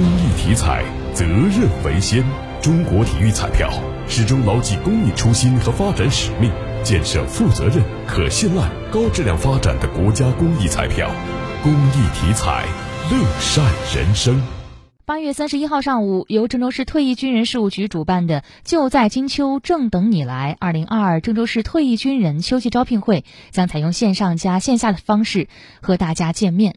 公益体彩，责任为先。中国体育彩票始终牢记公益初心和发展使命，建设负责任、可信赖、高质量发展的国家公益彩票。公益体彩，乐善人生。八月三十一号上午，由郑州市退役军人事务局主办的“就在金秋，正等你来”二零二二郑州市退役军人秋季招聘会，将采用线上加线下的方式和大家见面。